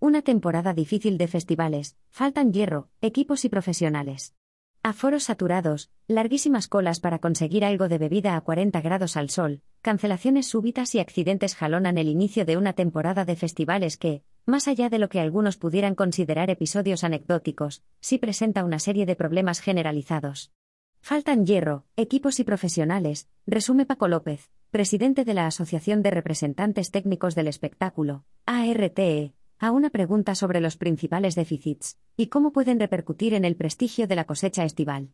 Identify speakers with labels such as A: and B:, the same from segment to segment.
A: Una temporada difícil de festivales, faltan hierro, equipos y profesionales. Aforos saturados, larguísimas colas para conseguir algo de bebida a 40 grados al sol, cancelaciones súbitas y accidentes jalonan el inicio de una temporada de festivales que, más allá de lo que algunos pudieran considerar episodios anecdóticos, sí presenta una serie de problemas generalizados. Faltan hierro, equipos y profesionales, resume Paco López, presidente de la Asociación de Representantes Técnicos del Espectáculo, ARTE, a una pregunta sobre los principales déficits y cómo pueden repercutir en el prestigio de la cosecha estival.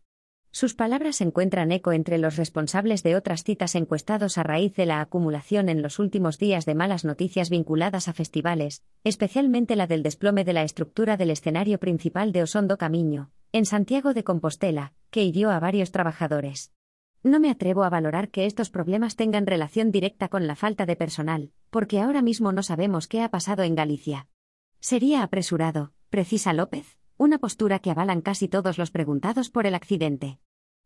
A: Sus palabras encuentran eco entre los responsables de otras citas encuestados a raíz de la acumulación en los últimos días de malas noticias vinculadas a festivales, especialmente la del desplome de la estructura del escenario principal de Osondo Camiño, en Santiago de Compostela, que hirió a varios trabajadores. No me atrevo a valorar que estos problemas tengan relación directa con la falta de personal, porque ahora mismo no sabemos qué ha pasado en Galicia. Sería apresurado, precisa López, una postura que avalan casi todos los preguntados por el accidente.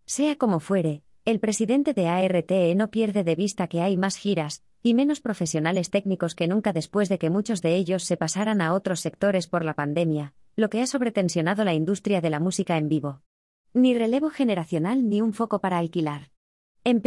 A: Sea como fuere, el presidente de ARTE no pierde de vista que hay más giras, y menos profesionales técnicos que nunca después de que muchos de ellos se pasaran a otros sectores por la pandemia, lo que ha sobretensionado la industria de la música en vivo. Ni relevo generacional ni un foco para alquilar. En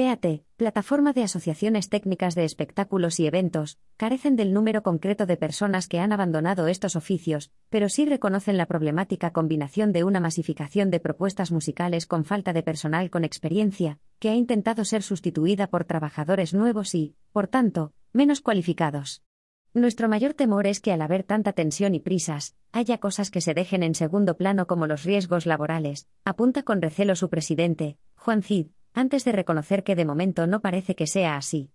A: plataforma de asociaciones técnicas de espectáculos y eventos, carecen del número concreto de personas que han abandonado estos oficios, pero sí reconocen la problemática combinación de una masificación de propuestas musicales con falta de personal con experiencia, que ha intentado ser sustituida por trabajadores nuevos y, por tanto, menos cualificados. Nuestro mayor temor es que al haber tanta tensión y prisas, haya cosas que se dejen en segundo plano como los riesgos laborales, apunta con recelo su presidente, Juan Cid, antes de reconocer que de momento no parece que sea así.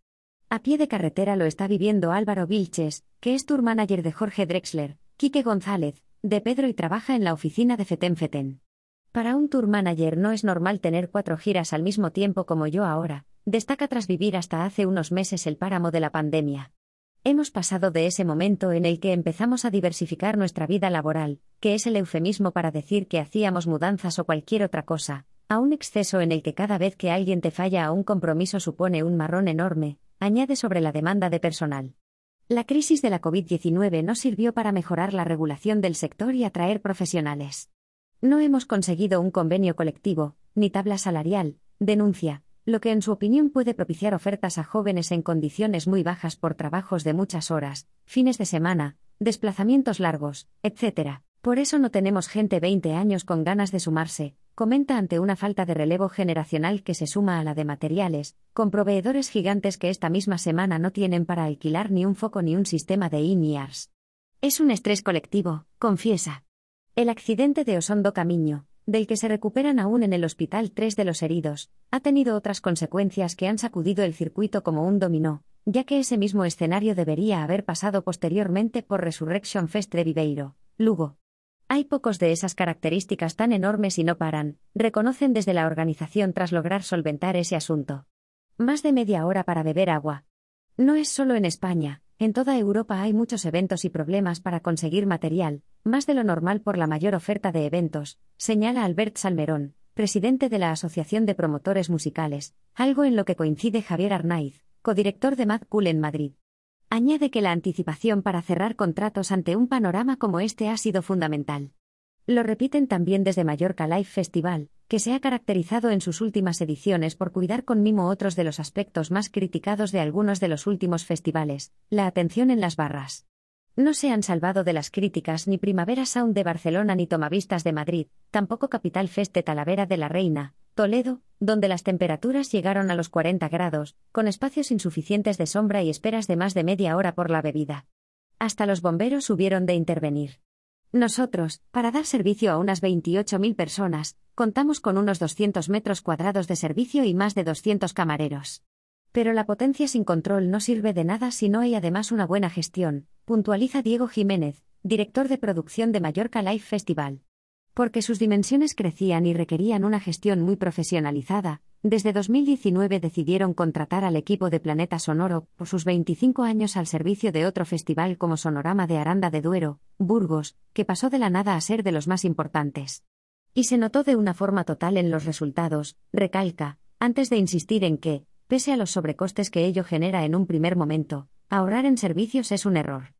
A: A pie de carretera lo está viviendo Álvaro Vilches, que es tour manager de Jorge Drexler, Quique González, de Pedro y trabaja en la oficina de Feten Feten. Para un tour manager no es normal tener cuatro giras al mismo tiempo como yo ahora, destaca tras vivir hasta hace unos meses el páramo de la pandemia. Hemos pasado de ese momento en el que empezamos a diversificar nuestra vida laboral, que es el eufemismo para decir que hacíamos mudanzas o cualquier otra cosa, a un exceso en el que cada vez que alguien te falla a un compromiso supone un marrón enorme, añade sobre la demanda de personal. La crisis de la COVID-19 no sirvió para mejorar la regulación del sector y atraer profesionales. No hemos conseguido un convenio colectivo, ni tabla salarial, denuncia, lo que en su opinión puede propiciar ofertas a jóvenes en condiciones muy bajas por trabajos de muchas horas, fines de semana, desplazamientos largos, etc. Por eso no tenemos gente 20 años con ganas de sumarse, comenta ante una falta de relevo generacional que se suma a la de materiales, con proveedores gigantes que esta misma semana no tienen para alquilar ni un foco ni un sistema de INIARS. Es un estrés colectivo, confiesa. El accidente de Osondo Camiño, del que se recuperan aún en el hospital tres de los heridos, ha tenido otras consecuencias que han sacudido el circuito como un dominó, ya que ese mismo escenario debería haber pasado posteriormente por Resurrection Fest de Viveiro, Lugo. Hay pocos de esas características tan enormes y no paran, reconocen desde la organización tras lograr solventar ese asunto. Más de media hora para beber agua. No es solo en España, en toda Europa hay muchos eventos y problemas para conseguir material, más de lo normal por la mayor oferta de eventos, señala Albert Salmerón, presidente de la Asociación de Promotores Musicales, algo en lo que coincide Javier Arnaiz, codirector de Mad Cool en Madrid. Añade que la anticipación para cerrar contratos ante un panorama como este ha sido fundamental. Lo repiten también desde Mallorca Live Festival, que se ha caracterizado en sus últimas ediciones por cuidar con mimo otros de los aspectos más criticados de algunos de los últimos festivales, la atención en las barras. No se han salvado de las críticas ni Primavera Sound de Barcelona ni Tomavistas de Madrid, tampoco Capital Fest de Talavera de la Reina, Toledo, donde las temperaturas llegaron a los 40 grados, con espacios insuficientes de sombra y esperas de más de media hora por la bebida. Hasta los bomberos hubieron de intervenir. Nosotros, para dar servicio a unas 28.000 personas, contamos con unos 200 metros cuadrados de servicio y más de 200 camareros. Pero la potencia sin control no sirve de nada si no hay además una buena gestión, puntualiza Diego Jiménez, director de producción de Mallorca Life Festival porque sus dimensiones crecían y requerían una gestión muy profesionalizada, desde 2019 decidieron contratar al equipo de Planeta Sonoro por sus 25 años al servicio de otro festival como Sonorama de Aranda de Duero, Burgos, que pasó de la nada a ser de los más importantes. Y se notó de una forma total en los resultados, recalca, antes de insistir en que, pese a los sobrecostes que ello genera en un primer momento, ahorrar en servicios es un error.